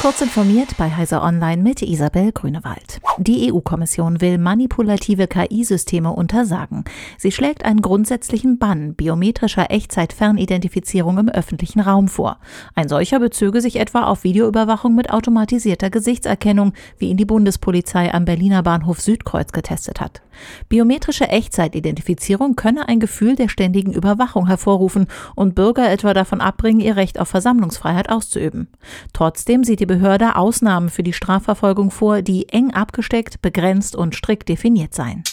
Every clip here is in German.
Kurz informiert bei Heiser Online mit Isabel Grünewald. Die EU-Kommission will manipulative KI-Systeme untersagen. Sie schlägt einen grundsätzlichen Bann biometrischer Echtzeit-Fernidentifizierung im öffentlichen Raum vor. Ein solcher bezöge sich etwa auf Videoüberwachung mit automatisierter Gesichtserkennung, wie ihn die Bundespolizei am Berliner Bahnhof Südkreuz getestet hat. Biometrische Echtzeitidentifizierung könne ein Gefühl der ständigen Überwachung hervorrufen und Bürger etwa davon abbringen, ihr Recht auf Versammlungsfreiheit auszuüben. Trotzdem sieht die Behörde Ausnahmen für die Strafverfolgung vor, die eng abgesteckt, begrenzt und strikt definiert seien.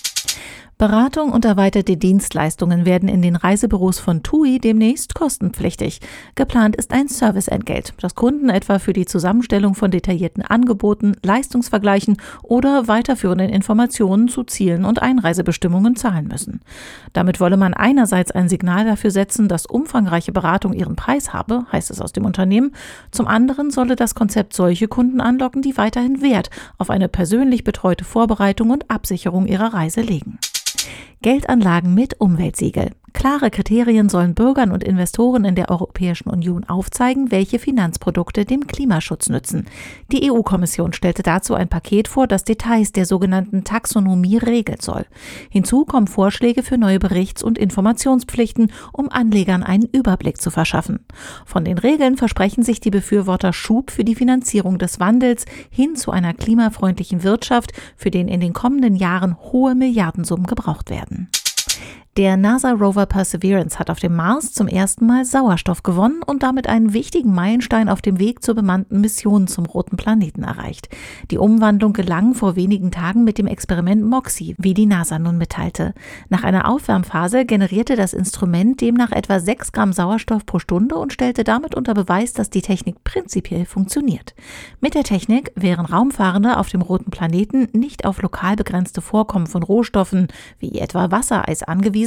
Beratung und erweiterte Dienstleistungen werden in den Reisebüros von TUI demnächst kostenpflichtig. Geplant ist ein Serviceentgelt, das Kunden etwa für die Zusammenstellung von detaillierten Angeboten, Leistungsvergleichen oder weiterführenden Informationen zu Zielen und Einreisebestimmungen zahlen müssen. Damit wolle man einerseits ein Signal dafür setzen, dass umfangreiche Beratung ihren Preis habe, heißt es aus dem Unternehmen. Zum anderen solle das Konzept solche Kunden anlocken, die weiterhin Wert auf eine persönlich betreute Vorbereitung und Absicherung ihrer Reise legen. Geldanlagen mit Umweltsiegel. Klare Kriterien sollen Bürgern und Investoren in der Europäischen Union aufzeigen, welche Finanzprodukte dem Klimaschutz nützen. Die EU-Kommission stellte dazu ein Paket vor, das Details der sogenannten Taxonomie regeln soll. Hinzu kommen Vorschläge für neue Berichts- und Informationspflichten, um Anlegern einen Überblick zu verschaffen. Von den Regeln versprechen sich die Befürworter Schub für die Finanzierung des Wandels hin zu einer klimafreundlichen Wirtschaft, für den in den kommenden Jahren hohe Milliardensummen gebraucht werden. werden. Der NASA-Rover Perseverance hat auf dem Mars zum ersten Mal Sauerstoff gewonnen und damit einen wichtigen Meilenstein auf dem Weg zur bemannten Mission zum roten Planeten erreicht. Die Umwandlung gelang vor wenigen Tagen mit dem Experiment MOXIE, wie die NASA nun mitteilte. Nach einer Aufwärmphase generierte das Instrument demnach etwa 6 Gramm Sauerstoff pro Stunde und stellte damit unter Beweis, dass die Technik prinzipiell funktioniert. Mit der Technik wären Raumfahrende auf dem roten Planeten nicht auf lokal begrenzte Vorkommen von Rohstoffen wie etwa Wassereis angewiesen,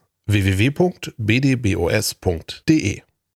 www.bdbos.de